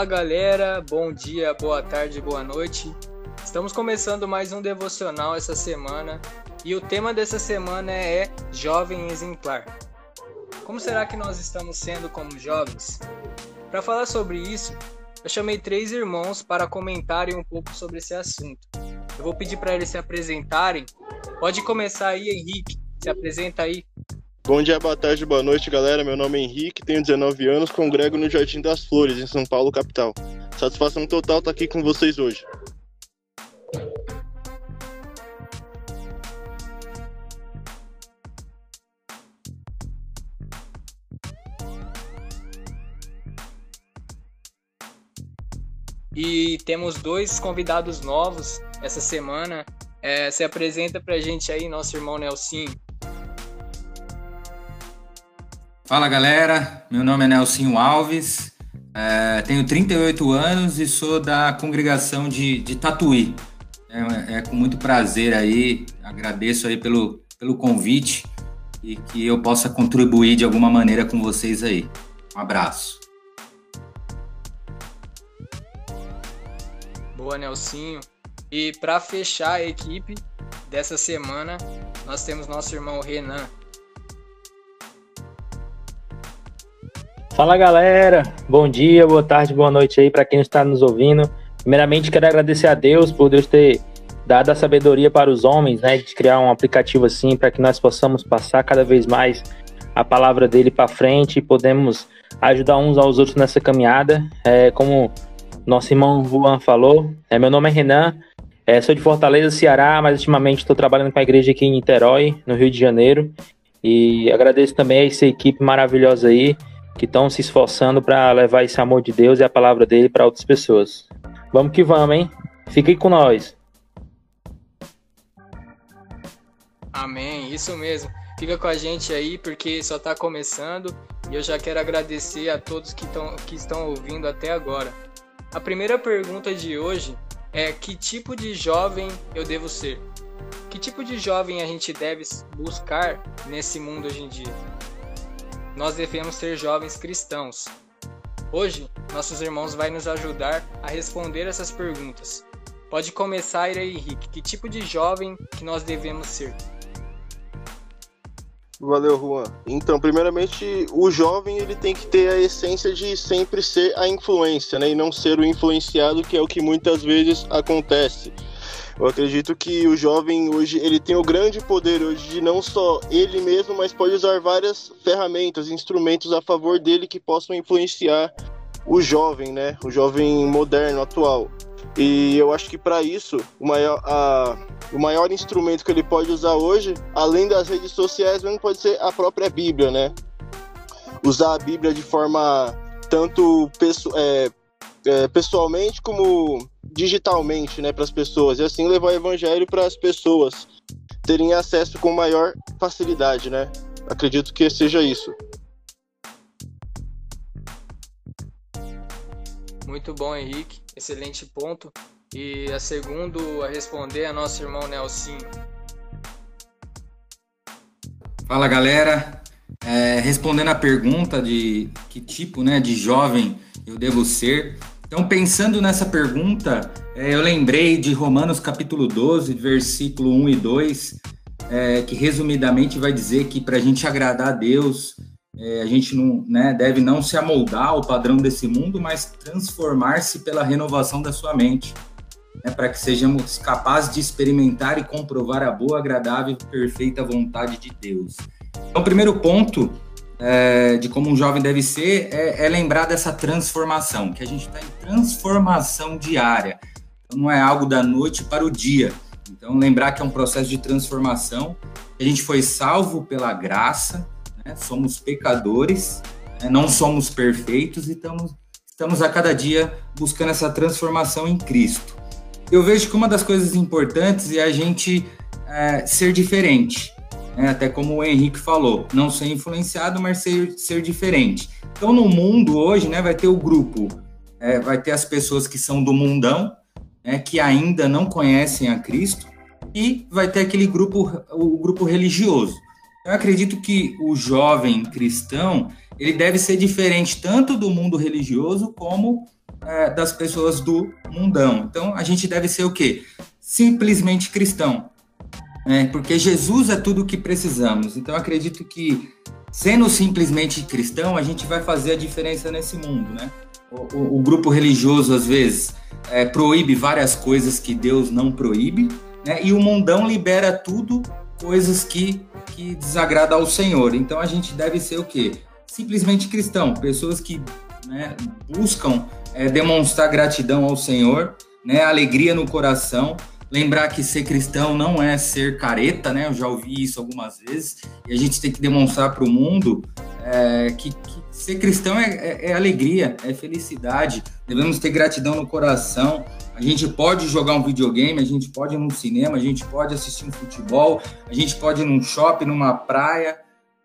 Fala galera, bom dia, boa tarde, boa noite. Estamos começando mais um devocional essa semana e o tema dessa semana é Jovem Exemplar. Como será que nós estamos sendo como jovens? Para falar sobre isso, eu chamei três irmãos para comentarem um pouco sobre esse assunto. Eu vou pedir para eles se apresentarem. Pode começar aí, Henrique. Se apresenta aí. Bom dia, boa tarde, boa noite, galera. Meu nome é Henrique, tenho 19 anos, congrego no Jardim das Flores, em São Paulo, capital. Satisfação total estar aqui com vocês hoje. E temos dois convidados novos essa semana. É, se apresenta pra gente aí, nosso irmão Nelsinho. Fala galera, meu nome é Nelsinho Alves, é, tenho 38 anos e sou da congregação de, de Tatuí. É, é, com muito prazer aí, agradeço aí pelo, pelo convite e que eu possa contribuir de alguma maneira com vocês aí. Um abraço. Boa, Nelsinho. E para fechar a equipe dessa semana, nós temos nosso irmão Renan. Fala galera, bom dia, boa tarde, boa noite aí para quem está nos ouvindo. Primeiramente quero agradecer a Deus por Deus ter dado a sabedoria para os homens, né, de criar um aplicativo assim para que nós possamos passar cada vez mais a palavra dele para frente e podemos ajudar uns aos outros nessa caminhada. É, como nosso irmão Juan falou, é, meu nome é Renan, é, sou de Fortaleza, Ceará, mas ultimamente estou trabalhando com a igreja aqui em Niterói, no Rio de Janeiro. E agradeço também a essa equipe maravilhosa aí que estão se esforçando para levar esse amor de Deus e a palavra dele para outras pessoas. Vamos que vamos, hein? Fiquem com nós. Amém, isso mesmo. Fica com a gente aí porque só está começando e eu já quero agradecer a todos que, tão, que estão ouvindo até agora. A primeira pergunta de hoje é: que tipo de jovem eu devo ser? Que tipo de jovem a gente deve buscar nesse mundo hoje em dia? Nós devemos ser jovens cristãos. Hoje, nossos irmãos vão nos ajudar a responder essas perguntas. Pode começar aí, Henrique. Que tipo de jovem que nós devemos ser? Valeu, Juan. Então, primeiramente, o jovem ele tem que ter a essência de sempre ser a influência, né, e não ser o influenciado, que é o que muitas vezes acontece. Eu acredito que o jovem hoje ele tem o grande poder hoje de não só ele mesmo, mas pode usar várias ferramentas, instrumentos a favor dele que possam influenciar o jovem, né? O jovem moderno atual. E eu acho que para isso o maior, a, o maior instrumento que ele pode usar hoje, além das redes sociais, mesmo pode ser a própria Bíblia, né? Usar a Bíblia de forma tanto é, é, pessoalmente como digitalmente, né, para as pessoas e assim levar o evangelho para as pessoas terem acesso com maior facilidade, né? Acredito que seja isso. Muito bom, Henrique. Excelente ponto. E a segundo a responder é nosso irmão Nelsinho. Fala, galera. É, respondendo a pergunta de que tipo né, de jovem eu devo ser, então, pensando nessa pergunta, é, eu lembrei de Romanos capítulo 12, versículo 1 e 2, é, que resumidamente vai dizer que para a gente agradar a Deus, é, a gente não né, deve não se amoldar ao padrão desse mundo, mas transformar-se pela renovação da sua mente, né, para que sejamos capazes de experimentar e comprovar a boa, agradável e perfeita vontade de Deus. Então, o primeiro ponto é, de como um jovem deve ser é, é, lembrar dessa transformação, que a gente está em transformação diária. Então, não é algo da noite para o dia. Então, lembrar que é um processo de transformação. A gente foi salvo pela graça, né? somos pecadores, né? não somos perfeitos e estamos, estamos a cada dia buscando essa transformação em Cristo. Eu vejo que uma das coisas importantes é a gente é, ser diferente né? até como o Henrique falou, não ser influenciado, mas ser, ser diferente. Então, no mundo hoje, né, vai ter o grupo, é, vai ter as pessoas que são do mundão, né, que ainda não conhecem a Cristo, e vai ter aquele grupo, o grupo religioso. Eu acredito que o jovem cristão ele deve ser diferente tanto do mundo religioso como é, das pessoas do mundão. Então a gente deve ser o quê? Simplesmente cristão. Né? Porque Jesus é tudo o que precisamos. Então acredito que sendo simplesmente cristão, a gente vai fazer a diferença nesse mundo, né? O, o, o grupo religioso, às vezes, é, proíbe várias coisas que Deus não proíbe, né? E o mundão libera tudo, coisas que, que desagradam ao Senhor. Então a gente deve ser o quê? Simplesmente cristão, pessoas que né, buscam é, demonstrar gratidão ao Senhor, né, alegria no coração, lembrar que ser cristão não é ser careta, né? Eu já ouvi isso algumas vezes e a gente tem que demonstrar para o mundo é, que, que, ser cristão é, é, é, alegria, é felicidade. Devemos ter gratidão no coração. A gente pode jogar um videogame, a gente pode ir num cinema, a gente pode assistir um futebol, a gente pode ir num shopping, numa praia,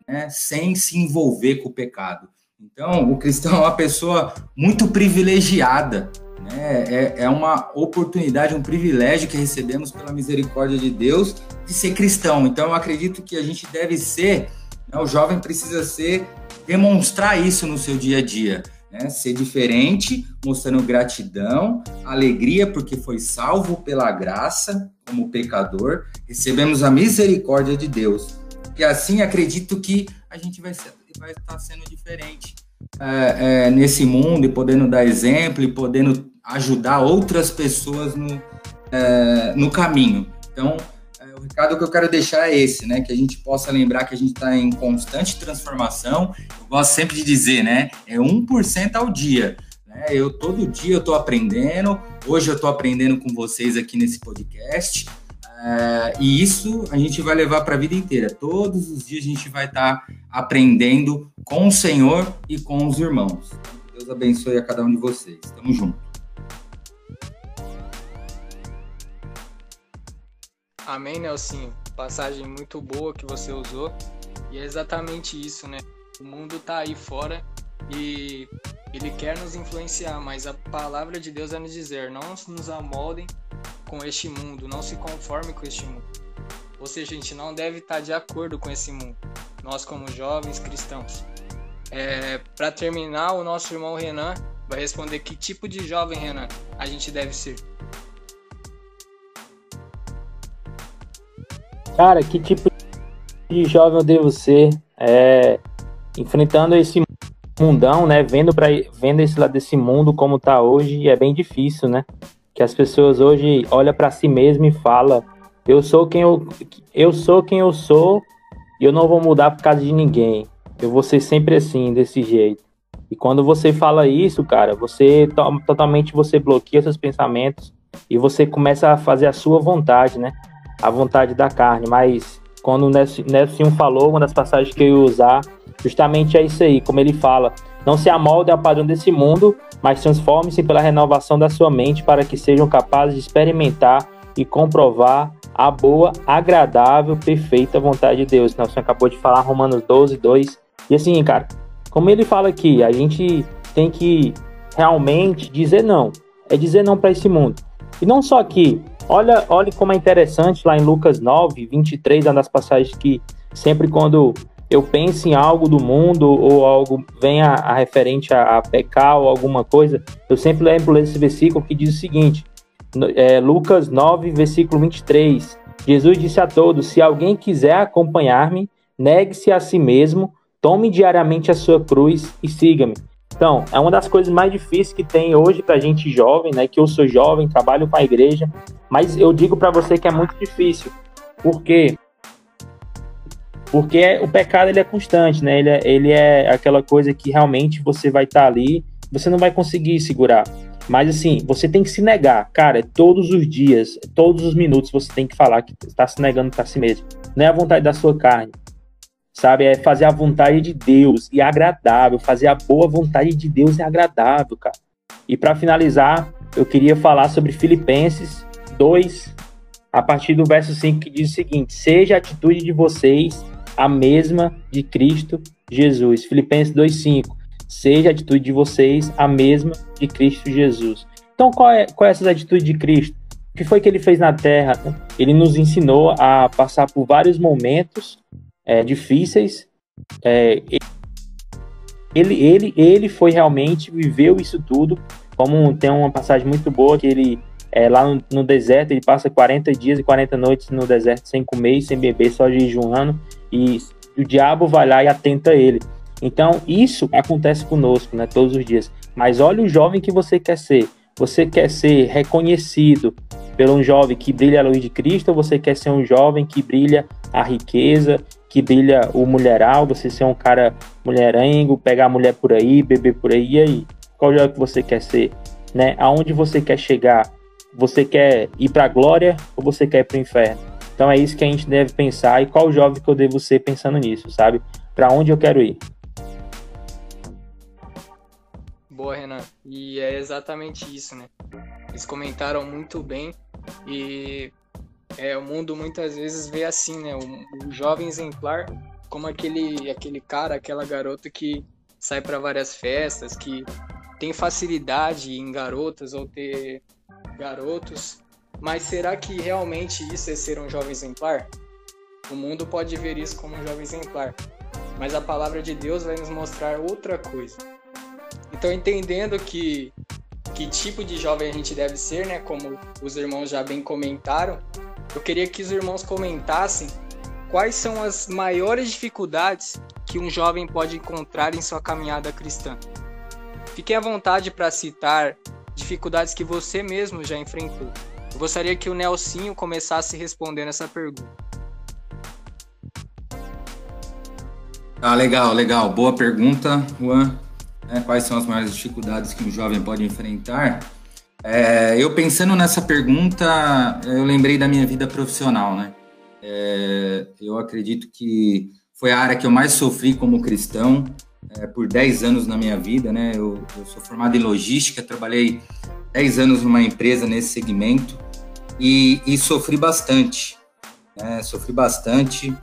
né, sem se envolver com o pecado. Então, o cristão é uma pessoa muito privilegiada, né? É, é uma oportunidade, um privilégio que recebemos pela misericórdia de Deus de ser cristão. Então, eu acredito que a gente deve ser, né, o jovem precisa ser, demonstrar isso no seu dia a dia. Né? Ser diferente, mostrando gratidão, alegria, porque foi salvo pela graça, como pecador, recebemos a misericórdia de Deus. E assim acredito que a gente vai, ser, vai estar sendo diferente é, é, nesse mundo e podendo dar exemplo e podendo ajudar outras pessoas no, é, no caminho. Então, é, o recado que eu quero deixar é esse, né? Que a gente possa lembrar que a gente está em constante transformação. Eu gosto sempre de dizer, né? É 1% ao dia. Né? Eu todo dia eu estou aprendendo. Hoje eu estou aprendendo com vocês aqui nesse podcast. É, e isso a gente vai levar para a vida inteira. Todos os dias a gente vai estar tá aprendendo com o Senhor e com os irmãos. Deus abençoe a cada um de vocês. Tamo junto. Amém, Nelson. Passagem muito boa que você usou. E é exatamente isso, né? O mundo tá aí fora e ele quer nos influenciar, mas a palavra de Deus é nos dizer: não nos amoldem com este mundo, não se conforme com este mundo. Ou seja, a gente não deve estar de acordo com esse mundo, nós como jovens cristãos. É, Para terminar, o nosso irmão Renan vai responder que tipo de jovem, Renan, a gente deve ser. Cara, que tipo de jovem eu devo ser? É, enfrentando esse mundão, né? Vendo, pra, vendo esse lado desse mundo como tá hoje, é bem difícil, né? que as pessoas hoje olham para si mesmo e falam: eu sou quem eu, eu sou quem eu sou e eu não vou mudar por causa de ninguém. Eu vou ser sempre assim, desse jeito. E quando você fala isso, cara, você totalmente você bloqueia seus pensamentos e você começa a fazer a sua vontade, né? A vontade da carne. Mas quando o Nelson falou, uma das passagens que eu ia usar, justamente é isso aí, como ele fala. Não se amolde ao padrão desse mundo, mas transforme-se pela renovação da sua mente para que sejam capazes de experimentar e comprovar a boa, agradável, perfeita vontade de Deus. Nelson acabou de falar Romanos 12, 2. E assim, cara, como ele fala aqui, a gente tem que realmente dizer não. É dizer não para esse mundo. E não só aqui. Olha, olha como é interessante lá em Lucas 9, 23, uma das passagens que sempre quando eu penso em algo do mundo ou algo venha a, referente a, a, pecar ou alguma coisa, eu sempre lembro desse versículo que diz o seguinte, é, Lucas 9, versículo 23, Jesus disse a todos, se alguém quiser acompanhar-me, negue-se a si mesmo, tome diariamente a sua cruz e siga-me. Então, é uma das coisas mais difíceis que tem hoje para gente jovem, né? Que eu sou jovem, trabalho com a igreja, mas eu digo para você que é muito difícil. Por quê? Porque o pecado ele é constante, né? Ele é, ele é aquela coisa que realmente você vai estar tá ali, você não vai conseguir segurar. Mas assim, você tem que se negar, cara, todos os dias, todos os minutos você tem que falar que está se negando para si mesmo. Não é a vontade da sua carne, sabe? É fazer a vontade de Deus e é agradável. Fazer a boa vontade de Deus é agradável, cara. E para finalizar, eu queria falar sobre Filipenses 2, a partir do verso 5, que diz o seguinte: Seja a atitude de vocês a mesma de Cristo Jesus. Filipenses 2,5. Seja a atitude de vocês a mesma de Cristo Jesus. Então, qual é, qual é essa atitude de Cristo? O que foi que ele fez na terra? Ele nos ensinou a passar por vários momentos é, difíceis. É, ele, ele, ele foi realmente, viveu isso tudo. Como tem uma passagem muito boa que ele é, lá no, no, deserto, ele passa 40 dias e 40 noites no deserto sem comer sem beber, só jejuando, e o diabo vai lá e atenta ele. Então, isso acontece conosco, né, todos os dias. Mas olha o jovem que você quer ser. Você quer ser reconhecido pelo um jovem que brilha a luz de Cristo ou você quer ser um jovem que brilha a riqueza, que brilha o mulheral, você ser um cara mulherengo, pegar a mulher por aí, beber por aí, e aí? Qual jovem que você quer ser? Né? Aonde você quer chegar? Você quer ir para a glória ou você quer ir para o inferno? Então é isso que a gente deve pensar e qual jovem que eu devo ser pensando nisso, sabe? Para onde eu quero ir? Boa, Renan. E é exatamente isso, né? Eles comentaram muito bem e é, o mundo muitas vezes vê assim, né? O, o jovem exemplar como aquele, aquele cara, aquela garota que sai para várias festas, que tem facilidade em garotas ou ter garotos, mas será que realmente isso é ser um jovem exemplar? O mundo pode ver isso como um jovem exemplar, mas a palavra de Deus vai nos mostrar outra coisa. Então, entendendo que que tipo de jovem a gente deve ser, né, como os irmãos já bem comentaram, eu queria que os irmãos comentassem quais são as maiores dificuldades que um jovem pode encontrar em sua caminhada cristã. Fiquem à vontade para citar dificuldades que você mesmo já enfrentou. Eu gostaria que o Nelsinho começasse respondendo essa pergunta. Ah, legal, legal. Boa pergunta, Juan. É, quais são as maiores dificuldades que um jovem pode enfrentar? É, eu pensando nessa pergunta, eu lembrei da minha vida profissional, né? É, eu acredito que foi a área que eu mais sofri como cristão é, por 10 anos na minha vida, né? Eu, eu, sou formado em logística, trabalhei 10 anos numa empresa nesse segmento e, e sofri bastante, né? Sofri bastante,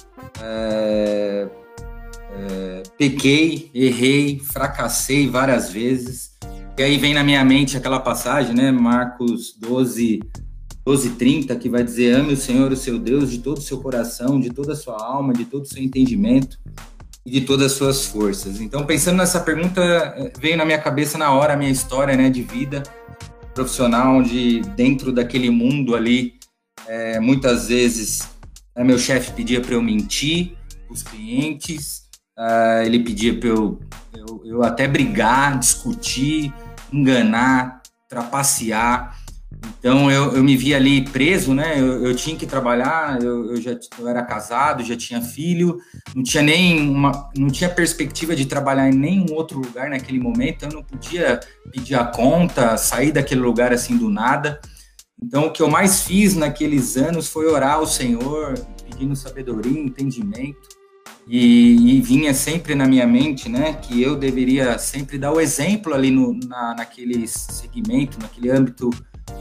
é, pequei, errei, fracassei várias vezes. E aí vem na minha mente aquela passagem, né? Marcos 12, 12, 30, que vai dizer: ame o Senhor, o seu Deus, de todo o seu coração, de toda a sua alma, de todo o seu entendimento e de todas as suas forças. Então, pensando nessa pergunta, veio na minha cabeça na hora a minha história né, de vida profissional, onde dentro daquele mundo ali, é, muitas vezes é, meu chefe pedia para eu mentir os clientes, é, ele pedia para eu, eu, eu até brigar, discutir, enganar, trapacear. Então eu, eu me vi ali preso, né? Eu, eu tinha que trabalhar, eu, eu já eu era casado, já tinha filho, não tinha nem uma, não tinha perspectiva de trabalhar em nenhum outro lugar naquele momento, eu não podia pedir a conta, sair daquele lugar assim do nada. Então o que eu mais fiz naqueles anos foi orar ao Senhor, pedindo sabedoria, entendimento. E, e, vinha sempre na minha mente, né, que eu deveria sempre dar o exemplo ali no, na, naquele segmento, naquele âmbito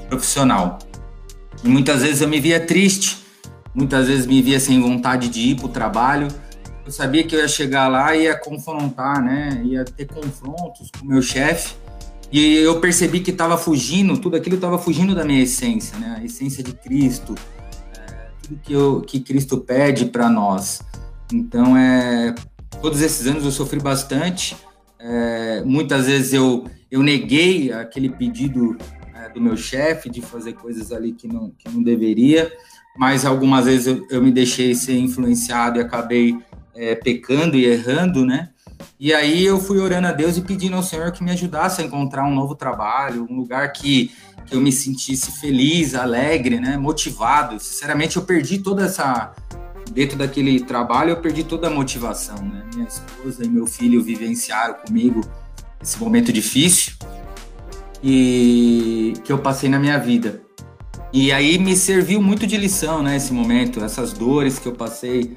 profissional. E muitas vezes eu me via triste, muitas vezes me via sem vontade de ir para o trabalho. Eu sabia que eu ia chegar lá e ia confrontar, né? Ia ter confrontos com o meu chefe. E eu percebi que estava fugindo, tudo aquilo estava fugindo da minha essência, né? A essência de Cristo, é, tudo que, eu, que Cristo pede para nós. Então, é, todos esses anos eu sofri bastante. É, muitas vezes eu, eu neguei aquele pedido do meu chefe, de fazer coisas ali que não, que não deveria, mas algumas vezes eu, eu me deixei ser influenciado e acabei é, pecando e errando, né? E aí eu fui orando a Deus e pedindo ao Senhor que me ajudasse a encontrar um novo trabalho, um lugar que, que eu me sentisse feliz, alegre, né? Motivado. Sinceramente, eu perdi toda essa dentro daquele trabalho, eu perdi toda a motivação, né? Minha esposa e meu filho vivenciaram comigo esse momento difícil e que eu passei na minha vida. E aí me serviu muito de lição, né, esse momento, essas dores que eu passei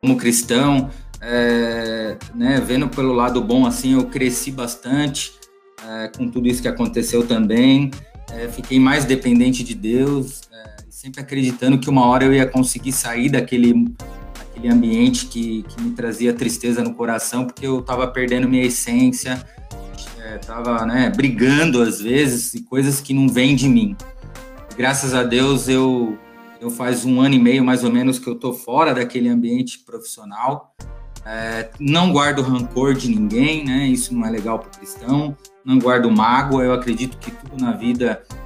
como cristão, é, né, vendo pelo lado bom, assim, eu cresci bastante é, com tudo isso que aconteceu também, é, fiquei mais dependente de Deus, é, sempre acreditando que uma hora eu ia conseguir sair daquele, daquele ambiente que, que me trazia tristeza no coração, porque eu estava perdendo minha essência, é, tava né, brigando às vezes e coisas que não vêm de mim. Graças a Deus eu eu faz um ano e meio mais ou menos que eu tô fora daquele ambiente profissional. É, não guardo rancor de ninguém, né? Isso não é legal para o cristão. não guardo mágoa, eu acredito que tudo na vida é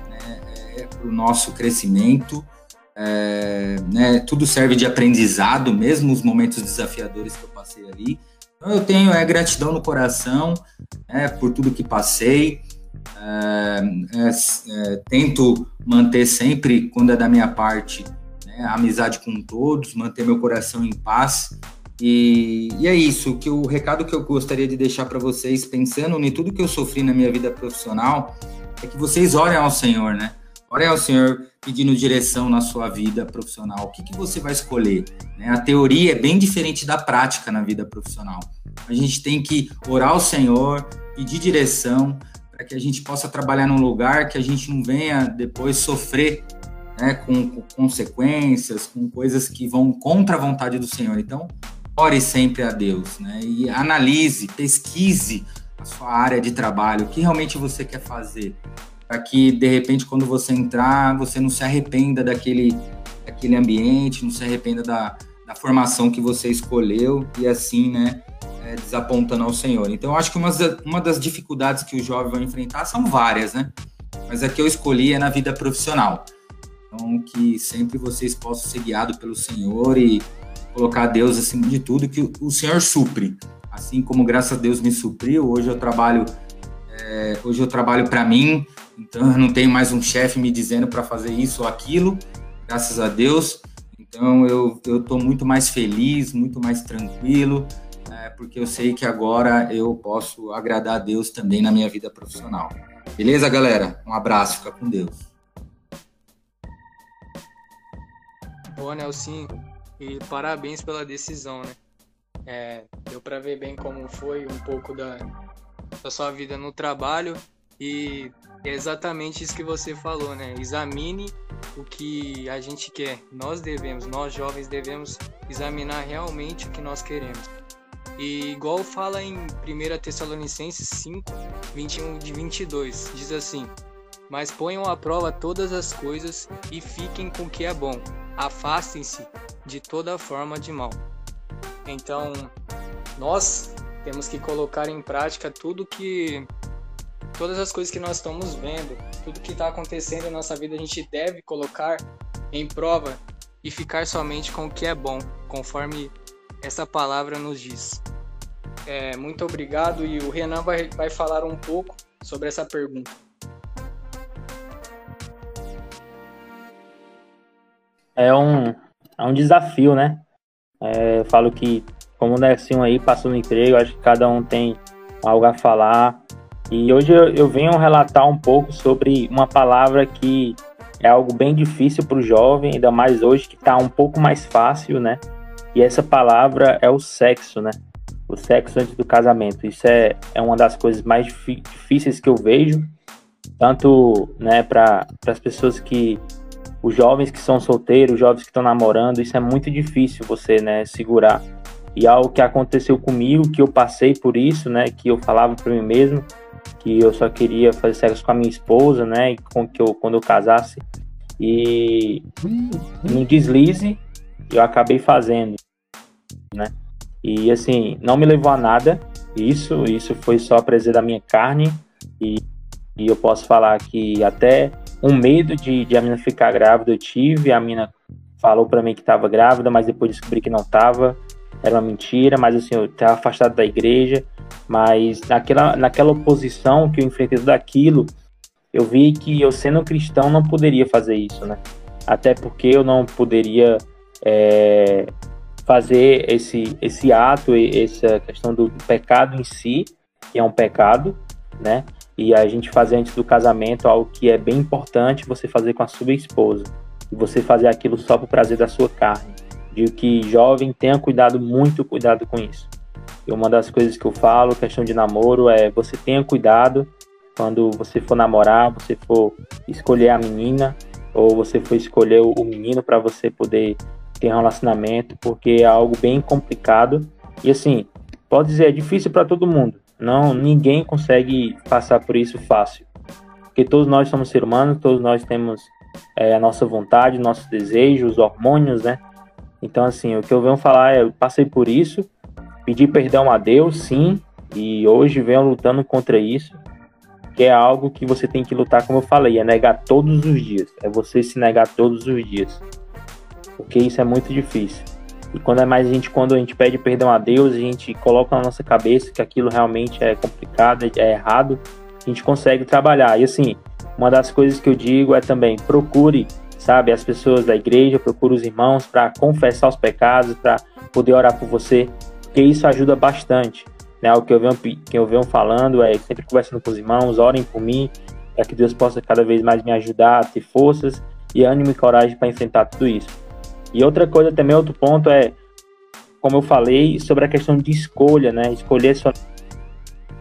para o nosso crescimento, é, né, tudo serve de aprendizado, mesmo os momentos desafiadores que eu passei ali. Então eu tenho é, gratidão no coração é, por tudo que passei, é, é, é, tento manter sempre, quando é da minha parte, né, a amizade com todos, manter meu coração em paz. E, e, é isso, que o recado que eu gostaria de deixar para vocês, pensando em tudo que eu sofri na minha vida profissional, é que vocês orem ao Senhor, né? Orem ao Senhor pedindo direção na sua vida profissional. O que, que você vai escolher? Né? A teoria é bem diferente da prática na vida profissional. A gente tem que orar ao Senhor, pedir direção, para que a gente possa trabalhar num lugar que a gente não venha depois sofrer né, com, com consequências, com coisas que vão contra a vontade do Senhor. Então, ore sempre a Deus, né? E analise, pesquise a sua área de trabalho, o que realmente você quer fazer, para que de repente quando você entrar, você não se arrependa daquele, daquele ambiente, não se arrependa da, da formação que você escolheu e assim, né? É, desapontando ao Senhor. Então, eu acho que uma uma das dificuldades que o jovem vai enfrentar são várias, né? Mas a que eu escolhi é na vida profissional. Então, que sempre vocês possam ser guiados pelo Senhor e colocar Deus acima de tudo, que o Senhor supre. Assim como graças a Deus me supriu, hoje eu trabalho é, hoje eu trabalho para mim, então eu não tenho mais um chefe me dizendo para fazer isso ou aquilo, graças a Deus. Então eu eu muito mais feliz, muito mais tranquilo, é, porque eu sei que agora eu posso agradar a Deus também na minha vida profissional. Beleza, galera? Um abraço, fica com Deus. Boa, Nelson. E parabéns pela decisão, né? É, deu para ver bem como foi um pouco da, da sua vida no trabalho e é exatamente isso que você falou, né? Examine o que a gente quer. Nós devemos, nós jovens devemos examinar realmente o que nós queremos. E igual fala em 1 Tessalonicenses 5, 21 de 22, diz assim: Mas ponham à prova todas as coisas e fiquem com o que é bom. Afastem-se de toda forma de mal. Então, nós temos que colocar em prática tudo que todas as coisas que nós estamos vendo, tudo que está acontecendo em nossa vida, a gente deve colocar em prova e ficar somente com o que é bom, conforme essa palavra nos diz. É, muito obrigado e o Renan vai, vai falar um pouco sobre essa pergunta. É um, é um desafio, né? É, eu falo que, como o Nelson aí passou no emprego, acho que cada um tem algo a falar. E hoje eu, eu venho relatar um pouco sobre uma palavra que é algo bem difícil para o jovem, ainda mais hoje que está um pouco mais fácil, né? E essa palavra é o sexo, né? O sexo antes do casamento. Isso é, é uma das coisas mais difíceis que eu vejo, tanto né, para as pessoas que os jovens que são solteiros, os jovens que estão namorando, isso é muito difícil você, né, segurar. E algo que aconteceu comigo, que eu passei por isso, né, que eu falava para mim mesmo, que eu só queria fazer sexo com a minha esposa, né, com que eu quando eu casasse. E no deslize eu acabei fazendo, né? E assim, não me levou a nada. Isso, isso foi só prazer da minha carne e, e eu posso falar que até um medo de, de a menina ficar grávida eu tive. A menina falou para mim que estava grávida, mas depois descobri que não estava. Era uma mentira, mas assim, eu estava afastado da igreja. Mas naquela, naquela oposição que eu enfrentei tudo aquilo, eu vi que eu sendo cristão não poderia fazer isso, né? Até porque eu não poderia é, fazer esse, esse ato, essa questão do pecado em si, que é um pecado, né? e a gente fazer antes do casamento algo que é bem importante você fazer com a sua esposa e você fazer aquilo só o prazer da sua carne. Digo que jovem tenha cuidado, muito cuidado com isso. E uma das coisas que eu falo, questão de namoro, é você tenha cuidado quando você for namorar, você for escolher a menina ou você for escolher o menino para você poder ter um relacionamento, porque é algo bem complicado. E assim, pode dizer, é difícil para todo mundo, não, ninguém consegue passar por isso fácil. Porque todos nós somos seres humanos, todos nós temos é, a nossa vontade, nossos desejos, hormônios, né? Então, assim, o que eu venho falar é: eu passei por isso, pedi perdão a Deus, sim, e hoje venho lutando contra isso. que é algo que você tem que lutar, como eu falei, é negar todos os dias, é você se negar todos os dias, porque isso é muito difícil. E quando é mais a gente, quando a gente pede perdão a Deus, a gente coloca na nossa cabeça que aquilo realmente é complicado, é errado, a gente consegue trabalhar. E assim, uma das coisas que eu digo é também procure, sabe, as pessoas da igreja, procure os irmãos para confessar os pecados, para poder orar por você, porque isso ajuda bastante. Né? O que eu venho, que eu venho falando é sempre conversando com os irmãos, orem por mim, para que Deus possa cada vez mais me ajudar a ter forças e ânimo e coragem para enfrentar tudo isso. E outra coisa também, outro ponto é, como eu falei, sobre a questão de escolha, né? Escolher seu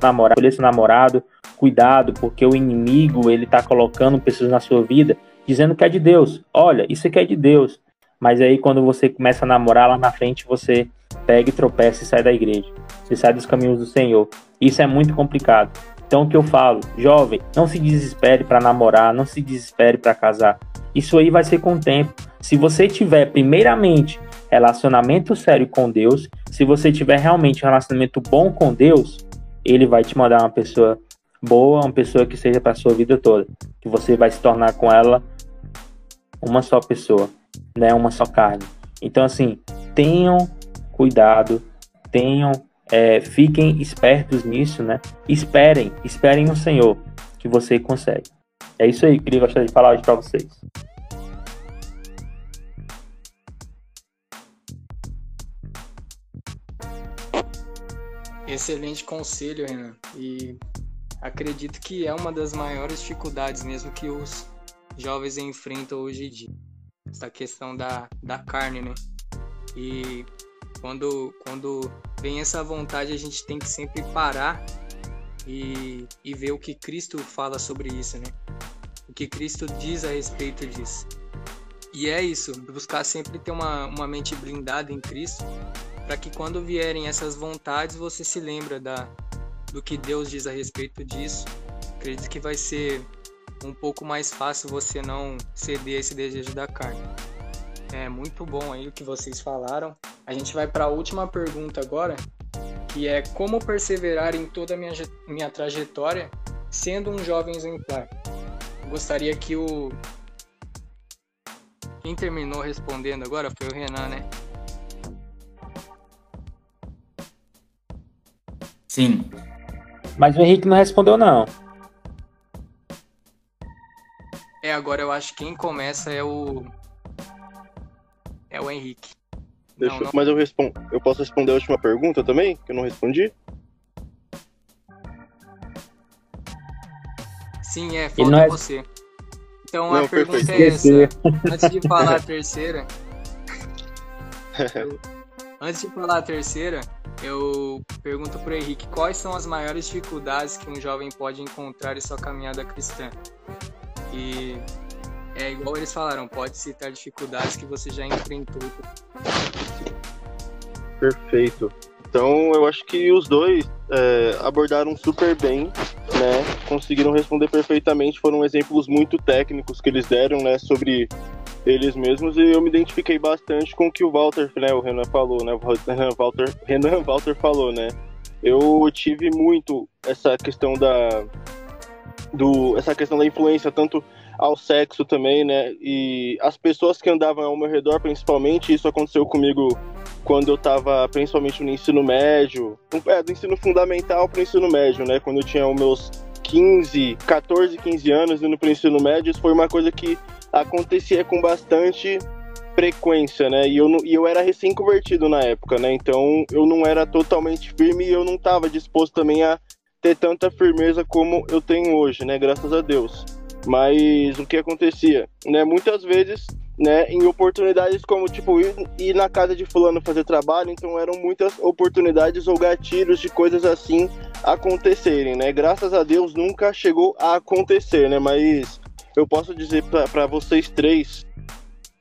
namorado, escolher seu namorado, cuidado, porque o inimigo, ele tá colocando pessoas na sua vida dizendo que é de Deus. Olha, isso aqui é de Deus. Mas aí quando você começa a namorar lá na frente, você pega e tropeça e sai da igreja. Você sai dos caminhos do Senhor. Isso é muito complicado. Então o que eu falo, jovem, não se desespere para namorar, não se desespere para casar. Isso aí vai ser com o tempo. Se você tiver primeiramente relacionamento sério com Deus, se você tiver realmente um relacionamento bom com Deus, ele vai te mandar uma pessoa boa, uma pessoa que seja para sua vida toda, que você vai se tornar com ela uma só pessoa, né, uma só carne. Então assim, tenham cuidado, tenham, é, fiquem espertos nisso, né? Esperem, esperem no Senhor, que você consegue. É isso aí, queria gostar de falar hoje para vocês. Excelente conselho, Renan. E acredito que é uma das maiores dificuldades mesmo que os jovens enfrentam hoje em dia. Essa questão da, da carne, né? E quando, quando vem essa vontade, a gente tem que sempre parar e, e ver o que Cristo fala sobre isso, né? O que Cristo diz a respeito disso. E é isso, buscar sempre ter uma, uma mente blindada em Cristo, para que quando vierem essas vontades, você se lembra da, do que Deus diz a respeito disso. Acredito que vai ser um pouco mais fácil você não ceder esse desejo da carne. É muito bom aí o que vocês falaram. A gente vai para a última pergunta agora, que é como perseverar em toda a minha, minha trajetória sendo um jovem exemplar. Gostaria que o quem terminou respondendo agora foi o Renan, né? Sim. Mas o Henrique não respondeu não. É, agora eu acho que quem começa é o é o Henrique. Deixa, não, não... Mas eu respondo. Eu posso responder a última pergunta também? Que eu não respondi? Sim, é, falta é... você. Então não, a pergunta perfeito. é essa. Antes de falar a terceira. eu, antes de falar a terceira, eu pergunto pro Henrique quais são as maiores dificuldades que um jovem pode encontrar em sua caminhada cristã. E é igual eles falaram, pode citar dificuldades que você já enfrentou. Perfeito. Então eu acho que os dois é, abordaram super bem, né? Conseguiram responder perfeitamente. Foram exemplos muito técnicos que eles deram, né? Sobre eles mesmos e eu me identifiquei bastante com o que o Walter, né? O Renan falou, né? O Walter, Renan Walter falou, né? Eu tive muito essa questão da do essa questão da influência tanto ao sexo também, né? E as pessoas que andavam ao meu redor, principalmente, isso aconteceu comigo quando eu estava principalmente no ensino médio, é, do ensino fundamental para ensino médio, né? Quando eu tinha os meus 15, 14, 15 anos indo para ensino médio, isso foi uma coisa que acontecia com bastante frequência, né? E eu, e eu era recém-convertido na época, né? Então eu não era totalmente firme e eu não estava disposto também a ter tanta firmeza como eu tenho hoje, né? Graças a Deus. Mas o que acontecia, né? Muitas vezes, né, em oportunidades como tipo ir, ir na casa de fulano fazer trabalho, então eram muitas oportunidades ou gatilhos de coisas assim acontecerem, né? Graças a Deus nunca chegou a acontecer, né? Mas eu posso dizer para vocês três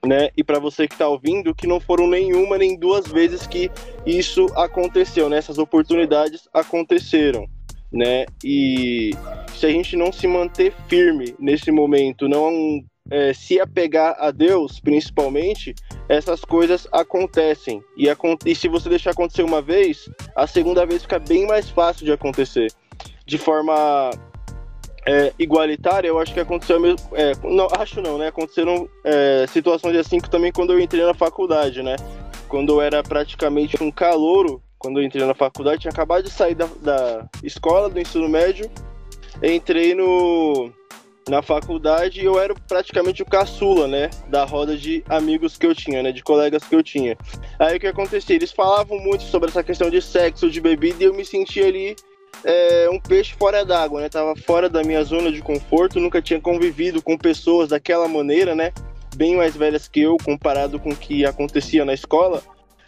né? E para você que está ouvindo, que não foram nenhuma nem duas vezes que isso aconteceu, né? Essas oportunidades aconteceram né? E se a gente não se manter firme nesse momento, não é, se apegar a Deus, principalmente, essas coisas acontecem. E, e se você deixar acontecer uma vez, a segunda vez fica bem mais fácil de acontecer. De forma é, igualitária, eu acho que aconteceu mesmo. É, não, acho não, né? Aconteceram é, situações assim que também quando eu entrei na faculdade, né? Quando eu era praticamente um calouro, quando eu entrei na faculdade, tinha acabado de sair da, da escola, do ensino médio, entrei no, na faculdade e eu era praticamente o caçula, né? Da roda de amigos que eu tinha, né? De colegas que eu tinha. Aí o que acontecia? Eles falavam muito sobre essa questão de sexo, de bebida, e eu me sentia ali é, um peixe fora d'água, né? Tava fora da minha zona de conforto, nunca tinha convivido com pessoas daquela maneira, né? Bem mais velhas que eu, comparado com o que acontecia na escola.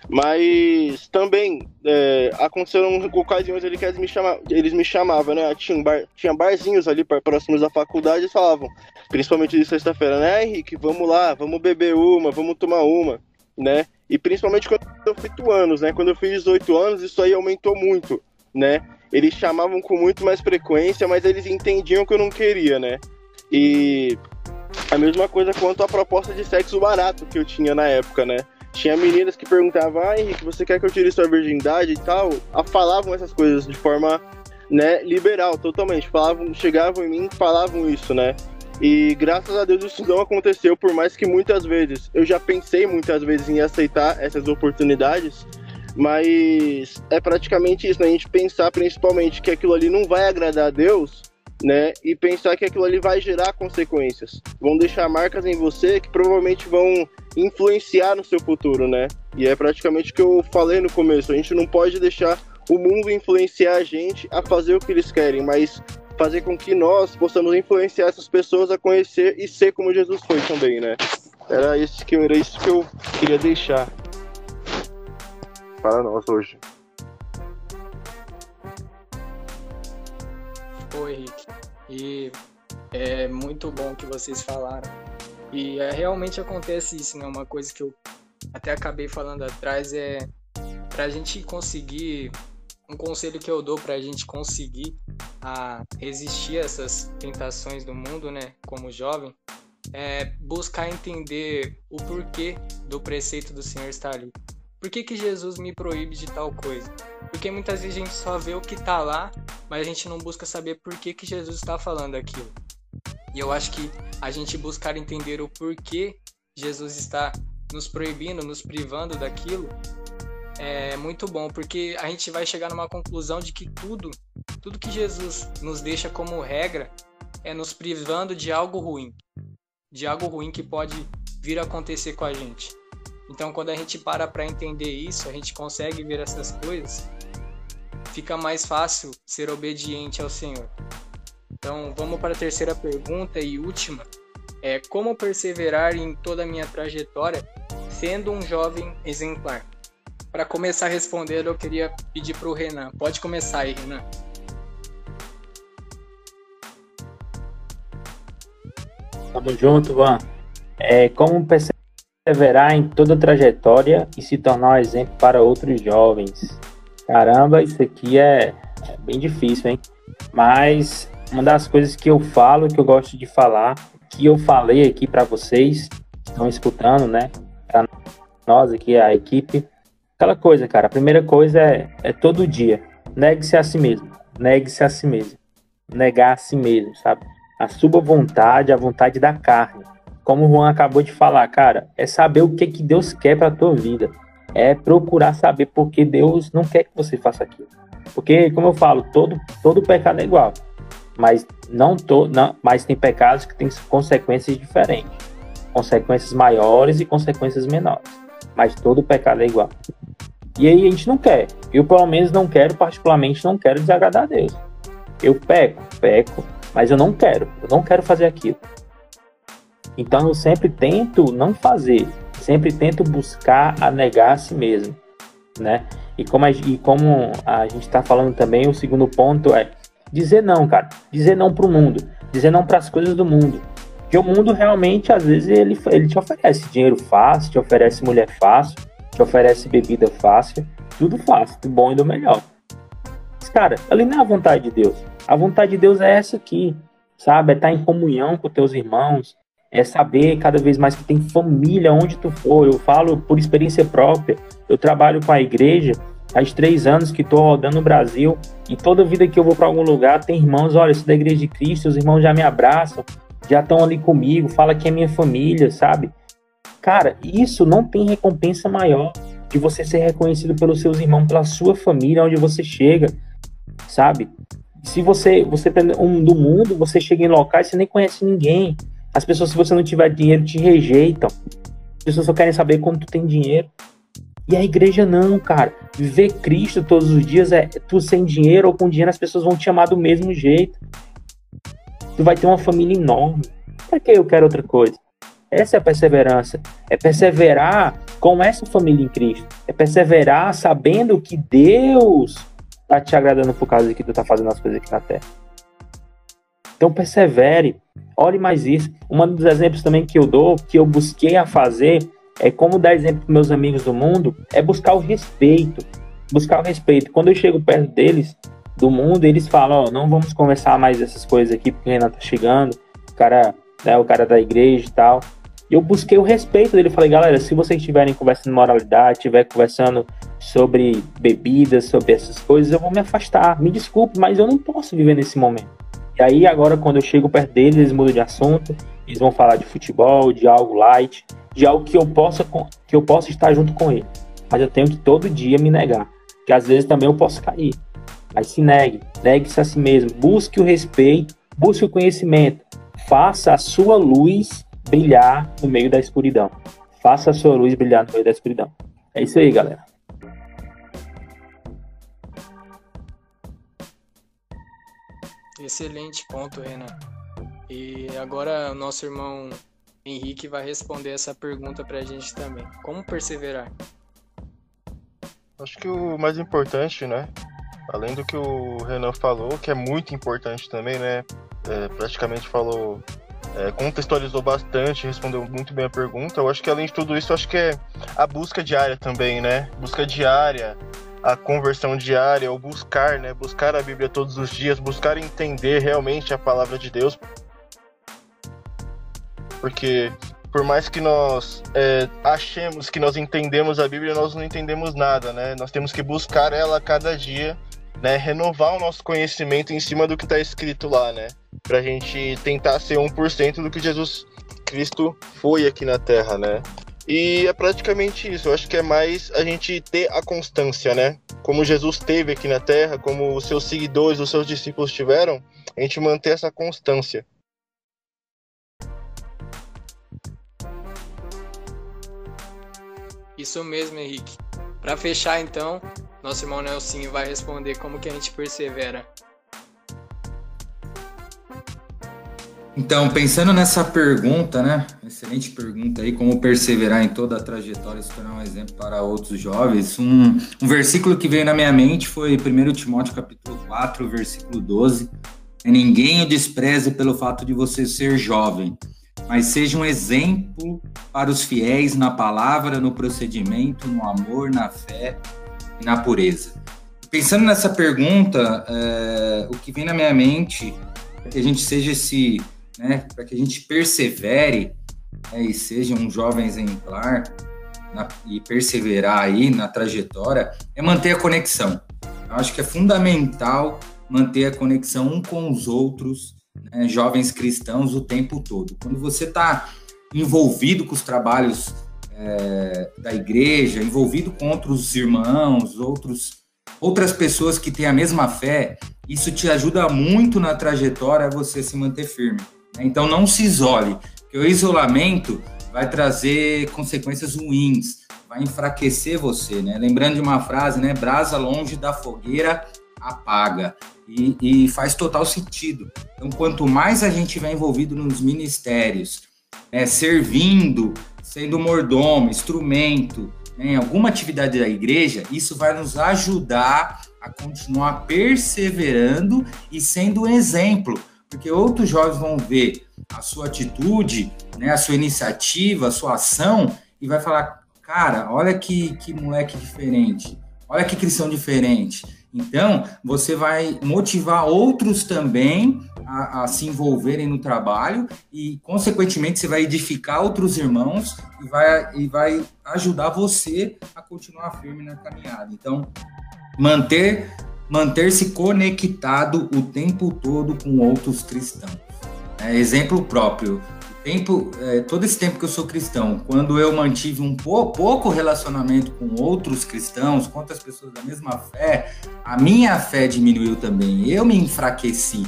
Mas também é, aconteceram ocasiões ali que eles me, chama, eles me chamavam, né? Tinha, bar, tinha barzinhos ali próximos da faculdade e falavam, principalmente de sexta-feira, né, Henrique? Vamos lá, vamos beber uma, vamos tomar uma, né? E principalmente quando eu fiz anos, né? Quando eu fiz 18 anos, isso aí aumentou muito, né? Eles chamavam com muito mais frequência, mas eles entendiam que eu não queria, né? E a mesma coisa quanto a proposta de sexo barato que eu tinha na época, né? Tinha meninas que perguntavam, ah, Henrique, você quer que eu tire sua virgindade e tal? A, falavam essas coisas de forma, né, liberal, totalmente. Falavam, chegavam em mim falavam isso, né? E graças a Deus isso não aconteceu, por mais que muitas vezes eu já pensei muitas vezes em aceitar essas oportunidades, mas é praticamente isso, né? A gente pensar principalmente que aquilo ali não vai agradar a Deus, né? E pensar que aquilo ali vai gerar consequências. Vão deixar marcas em você que provavelmente vão influenciar no seu futuro, né? E é praticamente o que eu falei no começo. A gente não pode deixar o mundo influenciar a gente a fazer o que eles querem, mas fazer com que nós possamos influenciar essas pessoas a conhecer e ser como Jesus foi também, né? Era isso que eu, era isso que eu queria deixar para nós hoje. Oi, Henrique. E é muito bom que vocês falaram e é, realmente acontece isso, né? Uma coisa que eu até acabei falando atrás é para a gente conseguir um conselho que eu dou para a gente conseguir a resistir a essas tentações do mundo, né? Como jovem, é buscar entender o porquê do preceito do Senhor estar ali. Por que, que Jesus me proíbe de tal coisa? Porque muitas vezes a gente só vê o que está lá, mas a gente não busca saber por que, que Jesus está falando aquilo. E eu acho que a gente buscar entender o porquê Jesus está nos proibindo, nos privando daquilo, é muito bom, porque a gente vai chegar numa conclusão de que tudo, tudo que Jesus nos deixa como regra é nos privando de algo ruim, de algo ruim que pode vir a acontecer com a gente. Então, quando a gente para para entender isso, a gente consegue ver essas coisas, fica mais fácil ser obediente ao Senhor. Então, vamos para a terceira pergunta e última. É como perseverar em toda a minha trajetória sendo um jovem exemplar? Para começar a responder, eu queria pedir para o Renan. Pode começar aí, Renan. Tamo junto, Van. É, como perseverar em toda a trajetória e se tornar um exemplo para outros jovens? Caramba, isso aqui é, é bem difícil, hein? Mas uma das coisas que eu falo, que eu gosto de falar, que eu falei aqui para vocês, estão escutando, né? Para nós aqui, a equipe. Aquela coisa, cara, a primeira coisa é, é todo dia. Negue-se a si mesmo. Negue-se a si mesmo. Negar a si mesmo, sabe? A sua vontade, a vontade da carne. Como o Juan acabou de falar, cara, é saber o que, que Deus quer para tua vida. É procurar saber por que Deus não quer que você faça aquilo. Porque, como eu falo, todo, todo pecado é igual mas não, tô, não mas tem pecados que têm consequências diferentes, consequências maiores e consequências menores, mas todo pecado é igual. E aí a gente não quer. Eu pelo menos não quero, particularmente não quero desagradar a Deus. Eu peco, peco, mas eu não quero. Eu não quero fazer aquilo. Então eu sempre tento não fazer, sempre tento buscar a negar a si mesmo, né? E como a, e como a gente está falando também, o segundo ponto é dizer não, cara. Dizer não pro mundo. Dizer não para as coisas do mundo. Porque o mundo realmente, às vezes, ele, ele te oferece dinheiro fácil, te oferece mulher fácil, te oferece bebida fácil, tudo fácil, do bom e do melhor. Mas, cara, ali não é a vontade de Deus. A vontade de Deus é essa aqui, sabe? É estar em comunhão com teus irmãos, é saber cada vez mais que tem família onde tu for. Eu falo por experiência própria. Eu trabalho com a igreja Faz três anos que estou rodando no Brasil. E toda vida que eu vou para algum lugar, tem irmãos, olha, isso da Igreja de Cristo, os irmãos já me abraçam, já estão ali comigo, fala que é minha família, sabe? Cara, isso não tem recompensa maior de você ser reconhecido pelos seus irmãos, pela sua família, onde você chega, sabe? Se você você tem um do mundo, você chega em locais você nem conhece ninguém. As pessoas, se você não tiver dinheiro, te rejeitam. As pessoas só querem saber quando tu tem dinheiro. E a igreja não, cara. Viver Cristo todos os dias é tu sem dinheiro ou com dinheiro, as pessoas vão te amar do mesmo jeito. Tu vai ter uma família enorme. Pra que eu quero outra coisa? Essa é a perseverança. É perseverar com essa família em Cristo. É perseverar sabendo que Deus tá te agradando por causa de que tu tá fazendo as coisas aqui na terra. Então persevere. Olhe mais isso. Um dos exemplos também que eu dou, que eu busquei a fazer, é como dar exemplo para meus amigos do mundo, é buscar o respeito. Buscar o respeito. Quando eu chego perto deles, do mundo, eles falam, ó, não vamos conversar mais dessas coisas aqui, porque o Renan tá chegando, o cara, né, o cara da igreja e tal. E eu busquei o respeito dele. Falei, galera, se vocês estiverem conversando moralidade, estiver conversando sobre bebidas, sobre essas coisas, eu vou me afastar. Me desculpe, mas eu não posso viver nesse momento. E aí, agora, quando eu chego perto deles, eles mudam de assunto, eles vão falar de futebol, de algo light, de algo que eu possa, que eu possa estar junto com ele. Mas eu tenho que todo dia me negar. Que às vezes também eu posso cair. Mas se negue, negue-se a si mesmo. Busque o respeito, busque o conhecimento. Faça a sua luz brilhar no meio da escuridão. Faça a sua luz brilhar no meio da escuridão. É isso aí, galera. Excelente ponto, Renan. E agora o nosso irmão Henrique vai responder essa pergunta pra gente também. Como perseverar? Acho que o mais importante, né? Além do que o Renan falou, que é muito importante também, né? É, praticamente falou é, contextualizou bastante, respondeu muito bem a pergunta. Eu acho que além de tudo isso, acho que é a busca diária também, né? Busca diária, a conversão diária, ou buscar, né? Buscar a Bíblia todos os dias, buscar entender realmente a palavra de Deus. Porque por mais que nós é, achemos que nós entendemos a Bíblia, nós não entendemos nada, né? Nós temos que buscar ela a cada dia né, renovar o nosso conhecimento em cima do que está escrito lá, né? Pra gente tentar ser 1% do que Jesus Cristo foi aqui na Terra, né? E é praticamente isso. Eu acho que é mais a gente ter a constância, né? Como Jesus teve aqui na Terra, como os seus seguidores, os seus discípulos tiveram, a gente manter essa constância. Isso mesmo, Henrique. Para fechar, então, nosso irmão Nelson vai responder como que a gente persevera. Então, pensando nessa pergunta, né? Excelente pergunta aí, como perseverar em toda a trajetória se tornar um exemplo para outros jovens. Um, um versículo que veio na minha mente foi 1 Timóteo capítulo 4, versículo 12. É, Ninguém o despreze pelo fato de você ser jovem, mas seja um exemplo para os fiéis na palavra, no procedimento, no amor, na fé e na pureza. Pensando nessa pergunta, é, o que vem na minha mente é que a gente seja esse, né, para que a gente persevere né, e seja um jovem exemplar na, e perseverar aí na trajetória, é manter a conexão. Eu acho que é fundamental manter a conexão um com os outros, né, jovens cristãos, o tempo todo. Quando você está envolvido com os trabalhos é, da igreja, envolvido com outros irmãos, outros, outras pessoas que têm a mesma fé, isso te ajuda muito na trajetória você se manter firme. Né? Então não se isole, porque o isolamento vai trazer consequências ruins, vai enfraquecer você, né? Lembrando de uma frase, né? Brasa longe da fogueira apaga. E, e, faz total sentido. Então, quanto mais a gente vai envolvido nos ministérios, é, servindo, sendo mordomo, instrumento, né, em alguma atividade da igreja, isso vai nos ajudar a continuar perseverando e sendo um exemplo, porque outros jovens vão ver a sua atitude, né, a sua iniciativa, a sua ação e vai falar, cara, olha que, que moleque diferente, olha que cristão diferente. Então, você vai motivar outros também a, a, se envolverem no trabalho e, consequentemente, você vai edificar outros irmãos e vai, e vai ajudar você a continuar firme na caminhada. Então, manter manter-se conectado o tempo todo com outros cristãos. É, exemplo próprio. Tempo, é, todo esse tempo que eu sou cristão, quando eu mantive um pouco, pouco relacionamento com outros cristãos, com outras pessoas da mesma fé, a minha fé diminuiu também. Eu me enfraqueci.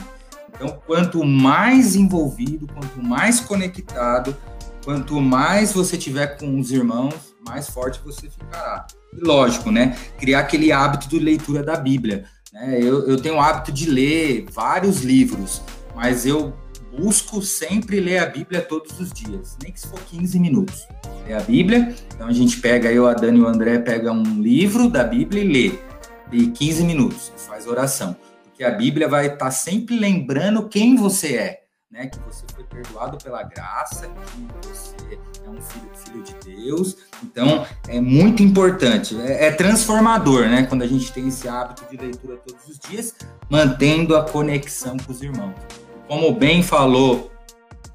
Então, quanto mais envolvido, quanto mais conectado, quanto mais você tiver com os irmãos, mais forte você ficará. E lógico, né? Criar aquele hábito de leitura da Bíblia. Né? Eu, eu tenho o hábito de ler vários livros, mas eu busco sempre ler a Bíblia todos os dias, nem que se for 15 minutos. Ler a Bíblia, então a gente pega, eu, a Dani e o André pega um livro da Bíblia e lê. De 15 minutos, faz oração que a Bíblia vai estar tá sempre lembrando quem você é, né? Que você foi perdoado pela graça, que você é um filho, filho de Deus. Então, é muito importante, é, é transformador, né? Quando a gente tem esse hábito de leitura todos os dias, mantendo a conexão com os irmãos. Como bem falou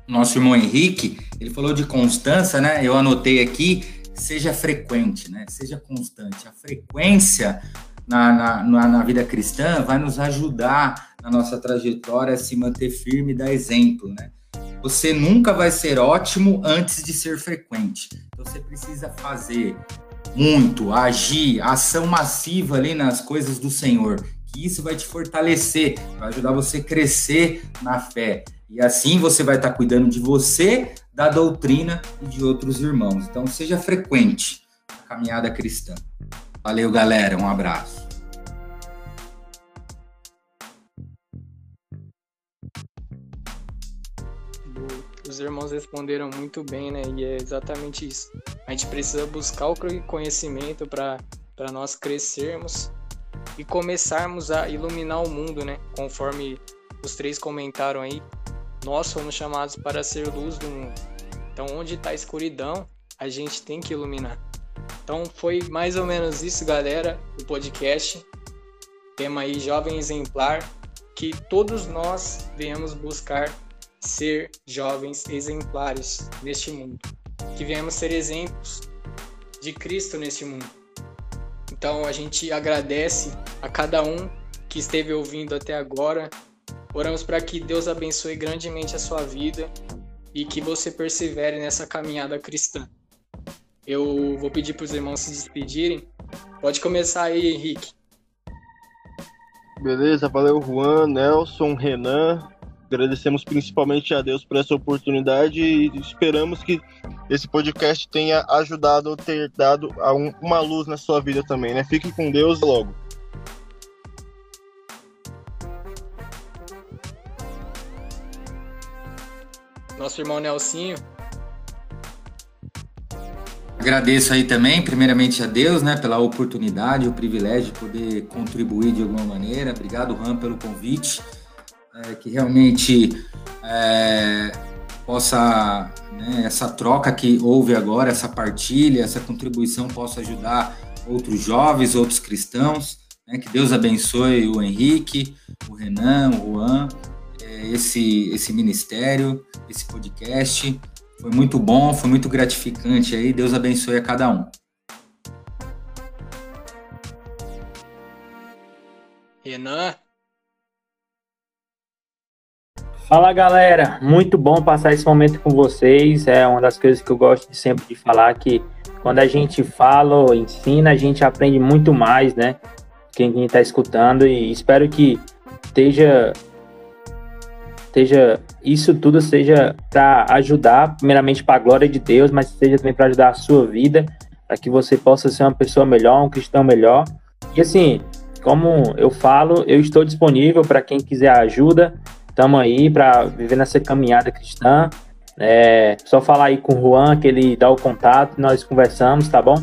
nosso irmão Henrique, ele falou de constância, né? Eu anotei aqui, seja frequente, né? Seja constante. A frequência na, na, na, vida cristã vai nos ajudar na nossa trajetória a se manter firme e dar exemplo, né? Você nunca vai ser ótimo antes de ser frequente. Então você precisa fazer muito, agir, ação massiva ali nas coisas do Senhor. Isso vai te fortalecer, vai ajudar você a crescer na fé. E assim você vai estar cuidando de você, da doutrina e de outros irmãos. Então seja frequente na caminhada cristã. Valeu, galera. Um abraço. Os irmãos responderam muito bem, né? E é exatamente isso. A gente precisa buscar o conhecimento para nós crescermos e começarmos a iluminar o mundo, né? Conforme os três comentaram aí, nós fomos chamados para ser luz do mundo. Então, onde está a escuridão, a gente tem que iluminar. Então foi mais ou menos isso, galera, o podcast. Tema aí Jovem Exemplar, que todos nós venhamos buscar ser jovens exemplares neste mundo, que venhamos ser exemplos de Cristo neste mundo. Então a gente agradece a cada um que esteve ouvindo até agora. Oramos para que Deus abençoe grandemente a sua vida e que você persevere nessa caminhada cristã. Eu vou pedir para os irmãos se despedirem. Pode começar aí, Henrique. Beleza, valeu Juan, Nelson, Renan. Agradecemos principalmente a Deus por essa oportunidade e esperamos que esse podcast tenha ajudado ou ter dado uma luz na sua vida também, né? Fique com Deus logo. Nosso irmão Nelsinho. Agradeço aí também, primeiramente a Deus, né, pela oportunidade, o privilégio de poder contribuir de alguma maneira. Obrigado, Ram, pelo convite. É, que realmente é, possa, né, essa troca que houve agora, essa partilha, essa contribuição possa ajudar outros jovens, outros cristãos. Né, que Deus abençoe o Henrique, o Renan, o Juan, é, esse, esse ministério, esse podcast. Foi muito bom, foi muito gratificante aí. Deus abençoe a cada um. Renan. Fala galera, muito bom passar esse momento com vocês. É uma das coisas que eu gosto de sempre de falar que quando a gente fala ensina, a gente aprende muito mais, né? Quem está escutando e espero que esteja esteja isso tudo seja para ajudar, primeiramente para a glória de Deus, mas seja também para ajudar a sua vida, para que você possa ser uma pessoa melhor, um cristão melhor. E assim, como eu falo, eu estou disponível para quem quiser ajuda. Estamos aí para viver nessa caminhada cristã. É só falar aí com o Juan, que ele dá o contato, nós conversamos, tá bom?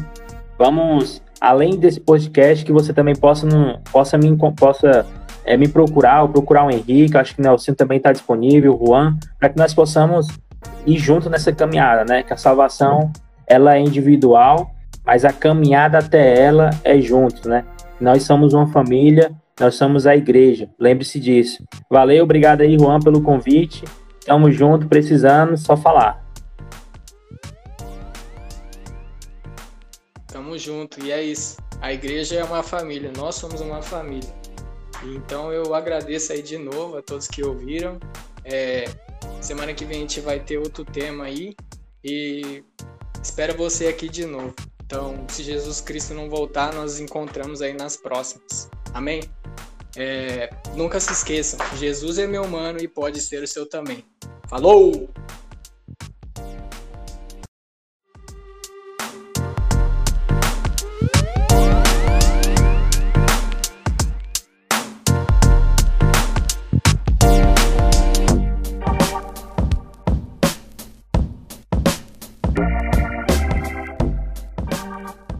Vamos, além desse podcast, que você também possa, possa, me, possa é, me procurar, ou procurar o Henrique, acho que o Nelson também está disponível, o Juan, para que nós possamos ir junto nessa caminhada, né? Que a salvação ela é individual, mas a caminhada até ela é junto, né? Nós somos uma família, nós somos a igreja, lembre-se disso. Valeu, obrigado aí, Juan, pelo convite. Tamo junto, precisando, só falar. Tamo junto, e é isso. A igreja é uma família, nós somos uma família. Então eu agradeço aí de novo a todos que ouviram. É, semana que vem a gente vai ter outro tema aí e espero você aqui de novo. Então, se Jesus Cristo não voltar, nós encontramos aí nas próximas. Amém? É, nunca se esqueçam, Jesus é meu mano e pode ser o seu também. Falou!